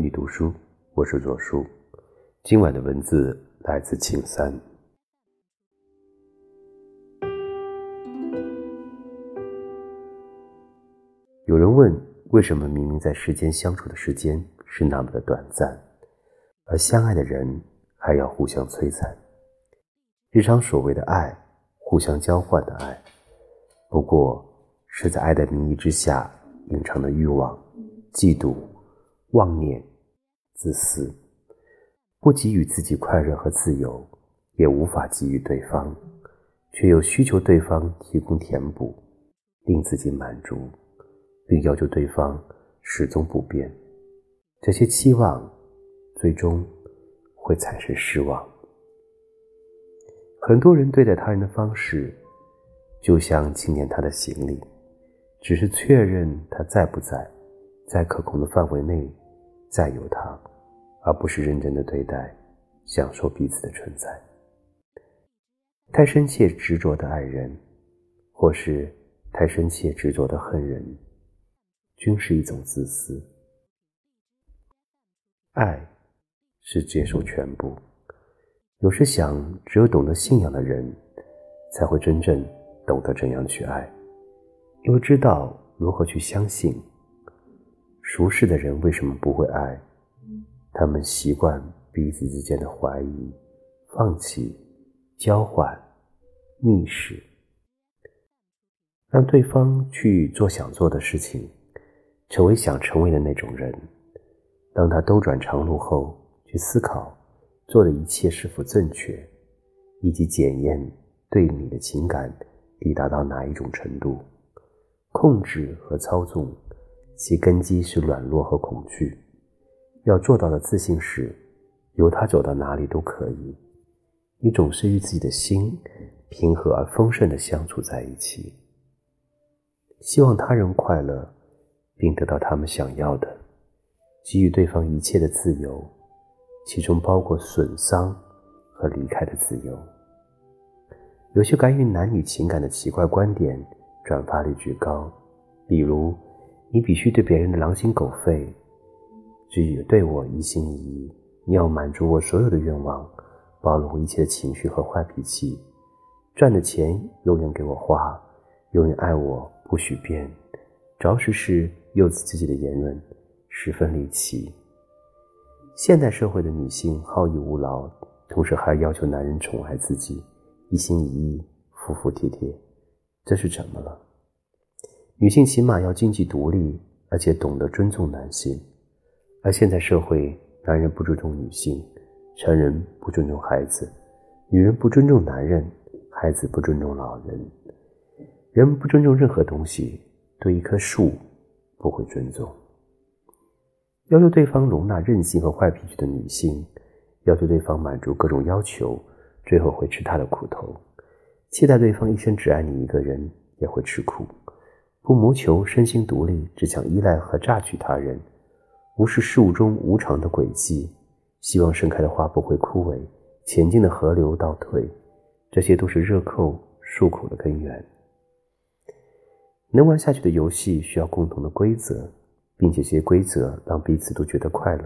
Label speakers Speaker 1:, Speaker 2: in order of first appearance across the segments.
Speaker 1: 你读书，我是左叔。今晚的文字来自秦三。有人问，为什么明明在世间相处的时间是那么的短暂，而相爱的人还要互相摧残？日常所谓的爱，互相交换的爱，不过是在爱的名义之下隐藏的欲望、嫉妒。妄念、自私，不给予自己快乐和自由，也无法给予对方，却又需求对方提供填补，令自己满足，并要求对方始终不变。这些期望，最终会产生失望。很多人对待他人的方式，就像清点他的行李，只是确认他在不在，在可控的范围内。再有他，而不是认真的对待，享受彼此的存在。太深切执着的爱人，或是太深切执着的恨人，均是一种自私。爱是接受全部。有时想，只有懂得信仰的人，才会真正懂得怎样去爱，又知道如何去相信。熟识的人为什么不会爱？他们习惯彼此之间的怀疑、放弃、交换、密室，让对方去做想做的事情，成为想成为的那种人。当他兜转长路后，去思考做的一切是否正确，以及检验对你的情感抵达到哪一种程度，控制和操纵。其根基是软弱和恐惧，要做到的自信是，由他走到哪里都可以。你总是与自己的心平和而丰盛的相处在一起，希望他人快乐，并得到他们想要的，给予对方一切的自由，其中包括损伤和离开的自由。有些关于男女情感的奇怪观点，转发率居高，比如。你必须对别人的狼心狗肺，只有对我一心一意。你要满足我所有的愿望，包容一切的情绪和坏脾气。赚的钱永远给我花，永远爱我，不许变。着实是幼稚自己的言论，十分离奇。现代社会的女性好逸恶劳，同时还要求男人宠爱自己，一心一意，服服帖帖，这是怎么了？女性起码要经济独立，而且懂得尊重男性。而现在社会，男人不尊重女性，成人不尊重孩子，女人不尊重男人，孩子不尊重老人。人不尊重任何东西，对一棵树不会尊重。要求对方容纳任性和坏脾气的女性，要求对方满足各种要求，最后会吃他的苦头。期待对方一生只爱你一个人，也会吃苦。不谋求身心独立，只想依赖和榨取他人，无视事物中无常的轨迹，希望盛开的花不会枯萎，前进的河流倒退，这些都是热扣束口的根源。能玩下去的游戏需要共同的规则，并且这些规则让彼此都觉得快乐。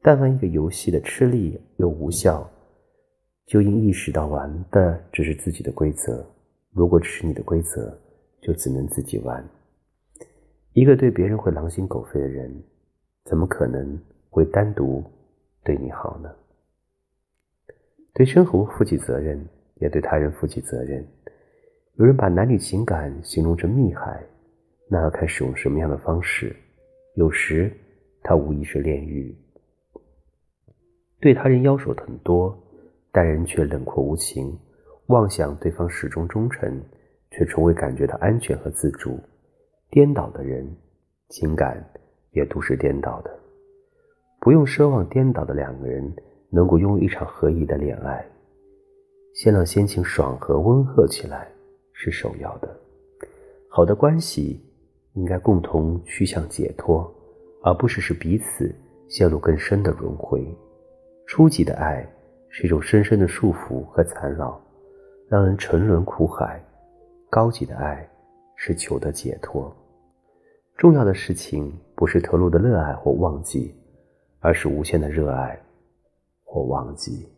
Speaker 1: 但凡一个游戏的吃力又无效，就应意识到玩的只是自己的规则。如果只是你的规则，就只能自己玩。一个对别人会狼心狗肺的人，怎么可能会单独对你好呢？对生活负起责任，也对他人负起责任。有人把男女情感形容成密海，那要看使用什么样的方式。有时，他无疑是炼狱。对他人要求很多，待人却冷酷无情，妄想对方始终忠诚。却从未感觉到安全和自主，颠倒的人，情感也都是颠倒的。不用奢望颠倒的两个人能够拥有一场合宜的恋爱，先让心情爽和温和起来是首要的。好的关系应该共同趋向解脱，而不是使彼此陷入更深的轮回。初级的爱是一种深深的束缚和缠绕，让人沉沦苦海。高级的爱是求得解脱。重要的事情不是投入的热爱或忘记，而是无限的热爱或忘记。